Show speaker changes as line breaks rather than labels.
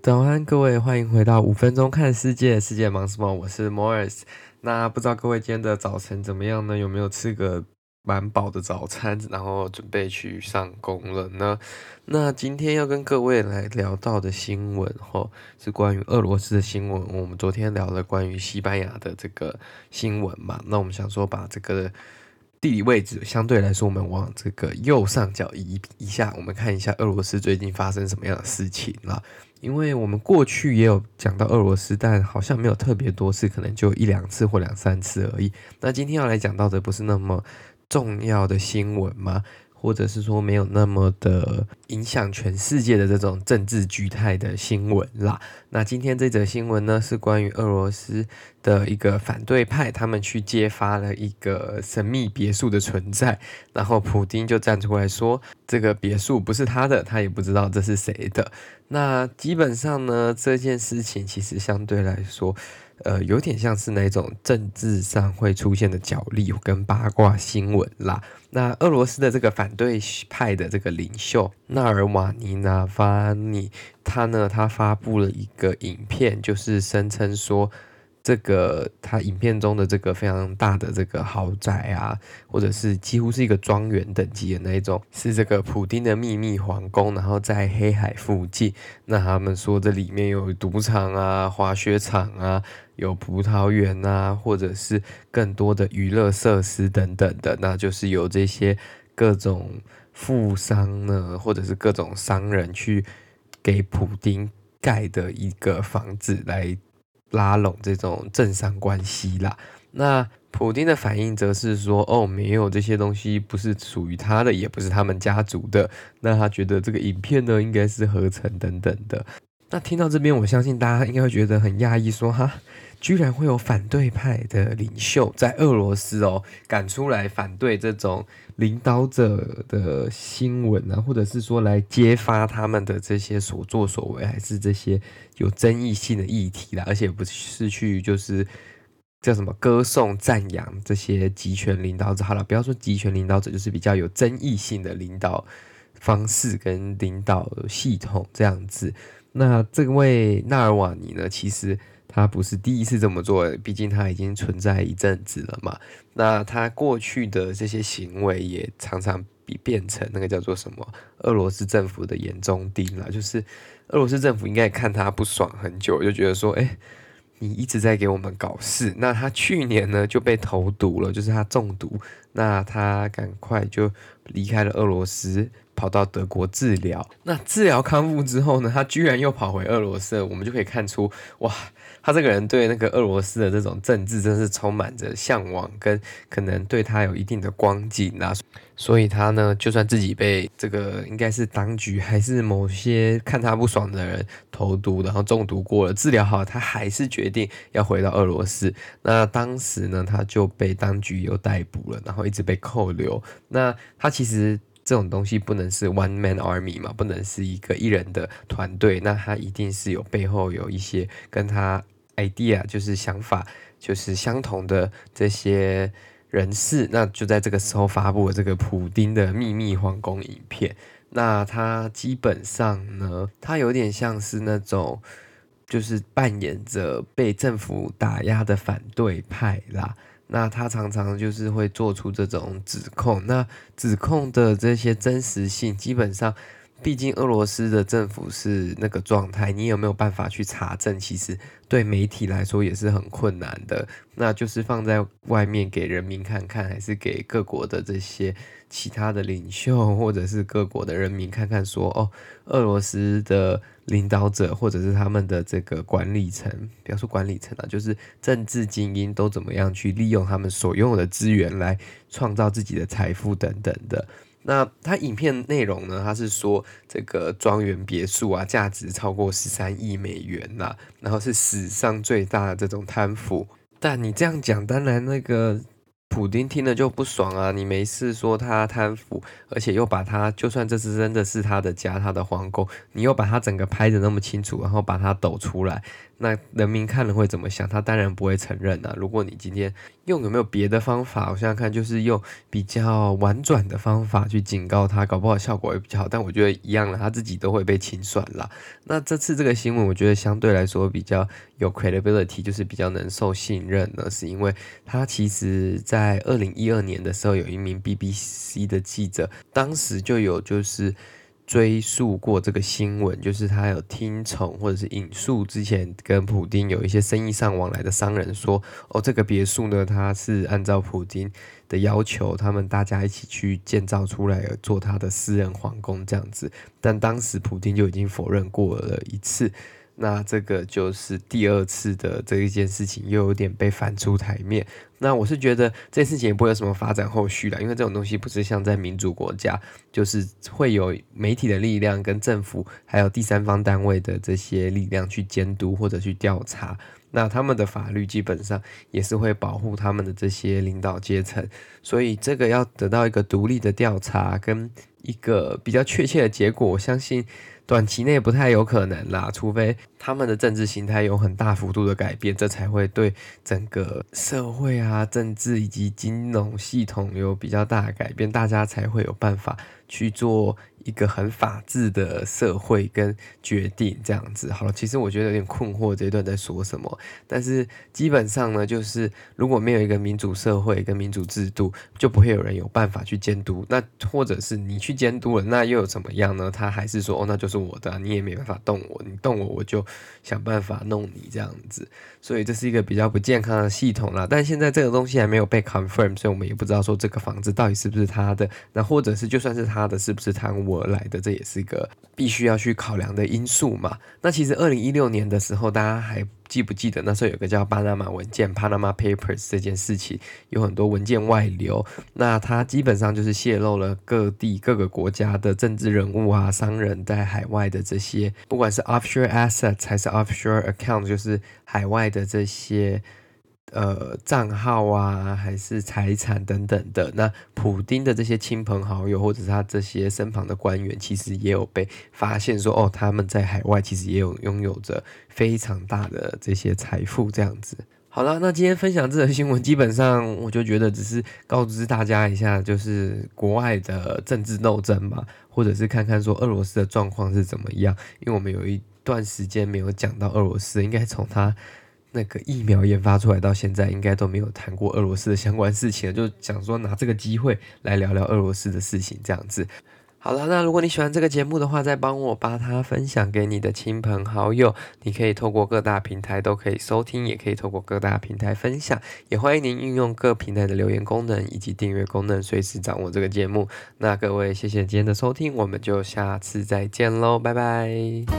早安，各位，欢迎回到五分钟看世界，世界忙什么？我是 Morris。那不知道各位今天的早晨怎么样呢？有没有吃个蛮饱的早餐，然后准备去上工了呢？那今天要跟各位来聊到的新闻，吼，是关于俄罗斯的新闻。我们昨天聊了关于西班牙的这个新闻嘛，那我们想说把这个。地理位置相对来说，我们往这个右上角移一下，我们看一下俄罗斯最近发生什么样的事情了。因为我们过去也有讲到俄罗斯，但好像没有特别多次，可能就一两次或两三次而已。那今天要来讲到的不是那么重要的新闻吗？或者是说没有那么的影响全世界的这种政治局态的新闻啦。那今天这则新闻呢，是关于俄罗斯的一个反对派，他们去揭发了一个神秘别墅的存在，然后普丁就站出来说，这个别墅不是他的，他也不知道这是谁的。那基本上呢，这件事情其实相对来说。呃，有点像是那种政治上会出现的角力跟八卦新闻啦。那俄罗斯的这个反对派的这个领袖纳尔瓦尼·纳瓦尼，他呢，他发布了一个影片，就是声称说。这个他影片中的这个非常大的这个豪宅啊，或者是几乎是一个庄园等级的那一种，是这个普丁的秘密皇宫，然后在黑海附近。那他们说这里面有赌场啊、滑雪场啊、有葡萄园啊，或者是更多的娱乐设施等等的，那就是由这些各种富商呢，或者是各种商人去给普丁盖的一个房子来。拉拢这种政商关系啦，那普丁的反应则是说：“哦，没有这些东西，不是属于他的，也不是他们家族的。”那他觉得这个影片呢，应该是合成等等的。那听到这边，我相信大家应该会觉得很讶异，说：“哈。”居然会有反对派的领袖在俄罗斯哦，敢出来反对这种领导者的新闻啊，或者是说来揭发他们的这些所作所为，还是这些有争议性的议题啦，而且不是去就是叫什么歌颂赞扬这些集权领导者。好了，不要说集权领导者，就是比较有争议性的领导方式跟领导系统这样子。那这位纳尔瓦尼呢，其实。他不是第一次这么做，毕竟他已经存在一阵子了嘛。那他过去的这些行为也常常比变成那个叫做什么俄罗斯政府的眼中钉了，就是俄罗斯政府应该看他不爽很久，就觉得说，哎，你一直在给我们搞事。那他去年呢就被投毒了，就是他中毒，那他赶快就离开了俄罗斯。跑到德国治疗，那治疗康复之后呢，他居然又跑回俄罗斯，我们就可以看出，哇，他这个人对那个俄罗斯的这种政治真是充满着向往，跟可能对他有一定的光景啊，所以他呢，就算自己被这个应该是当局还是某些看他不爽的人投毒，然后中毒过了，治疗好，他还是决定要回到俄罗斯。那当时呢，他就被当局又逮捕了，然后一直被扣留。那他其实。这种东西不能是 one man army 嘛，不能是一个一人的团队，那他一定是有背后有一些跟他 idea 就是想法就是相同的这些人士，那就在这个时候发布了这个普丁的秘密皇宫影片。那他基本上呢，他有点像是那种就是扮演着被政府打压的反对派啦。那他常常就是会做出这种指控，那指控的这些真实性，基本上，毕竟俄罗斯的政府是那个状态，你有没有办法去查证？其实对媒体来说也是很困难的。那就是放在外面给人民看看，还是给各国的这些其他的领袖，或者是各国的人民看看，说哦，俄罗斯的。领导者或者是他们的这个管理层，不要说管理层啊，就是政治精英都怎么样去利用他们所拥有的资源来创造自己的财富等等的。那他影片内容呢？他是说这个庄园别墅啊，价值超过十三亿美元呐，然后是史上最大的这种贪腐。但你这样讲，当然那个。普丁听了就不爽啊！你没事说他贪腐，而且又把他，就算这是真的是他的家，他的皇宫，你又把他整个拍得那么清楚，然后把他抖出来，那人民看了会怎么想？他当然不会承认啊。如果你今天用有没有别的方法，我想想看，就是用比较婉转的方法去警告他，搞不好效果会比较好。但我觉得一样了，他自己都会被清算啦。那这次这个新闻，我觉得相对来说比较有 credibility，就是比较能受信任呢，是因为他其实在二零一二年的时候，有一名 BBC 的记者，当时就有就是。追溯过这个新闻，就是他有听从或者是引述之前跟普丁有一些生意上往来的商人说，哦，这个别墅呢，他是按照普丁的要求，他们大家一起去建造出来做他的私人皇宫这样子，但当时普丁就已经否认过了一次。那这个就是第二次的这一件事情，又有点被翻出台面。那我是觉得这件事情也不会有什么发展后续了，因为这种东西不是像在民主国家，就是会有媒体的力量跟政府还有第三方单位的这些力量去监督或者去调查。那他们的法律基本上也是会保护他们的这些领导阶层，所以这个要得到一个独立的调查跟一个比较确切的结果，我相信。短期内不太有可能啦，除非他们的政治形态有很大幅度的改变，这才会对整个社会啊、政治以及金融系统有比较大的改变，大家才会有办法去做。一个很法治的社会跟决定这样子，好了，其实我觉得有点困惑这一段在说什么，但是基本上呢，就是如果没有一个民主社会跟民主制度，就不会有人有办法去监督。那或者是你去监督了，那又有怎么样呢？他还是说哦，那就是我的，你也没办法动我，你动我我就想办法弄你这样子。所以这是一个比较不健康的系统啦。但现在这个东西还没有被 confirm，所以我们也不知道说这个房子到底是不是他的，那或者是就算是他他的，是不是贪污？而来的，这也是一个必须要去考量的因素嘛。那其实二零一六年的时候，大家还记不记得那时候有个叫巴拿马文件 （Panama Papers） 这件事情，有很多文件外流。那它基本上就是泄露了各地各个国家的政治人物啊、商人在海外的这些，不管是 offshore assets 还是 offshore account，就是海外的这些。呃，账号啊，还是财产等等的。那普丁的这些亲朋好友，或者是他这些身旁的官员，其实也有被发现说，哦，他们在海外其实也有拥有着非常大的这些财富，这样子。好了，那今天分享这则新闻，基本上我就觉得只是告知大家一下，就是国外的政治斗争嘛，或者是看看说俄罗斯的状况是怎么样。因为我们有一段时间没有讲到俄罗斯，应该从他。那个疫苗研发出来到现在，应该都没有谈过俄罗斯的相关事情，就想说拿这个机会来聊聊俄罗斯的事情，这样子。好了，那如果你喜欢这个节目的话，再帮我把它分享给你的亲朋好友。你可以透过各大平台都可以收听，也可以透过各大平台分享。也欢迎您运用各平台的留言功能以及订阅功能，随时掌握这个节目。那各位，谢谢今天的收听，我们就下次再见喽，拜拜。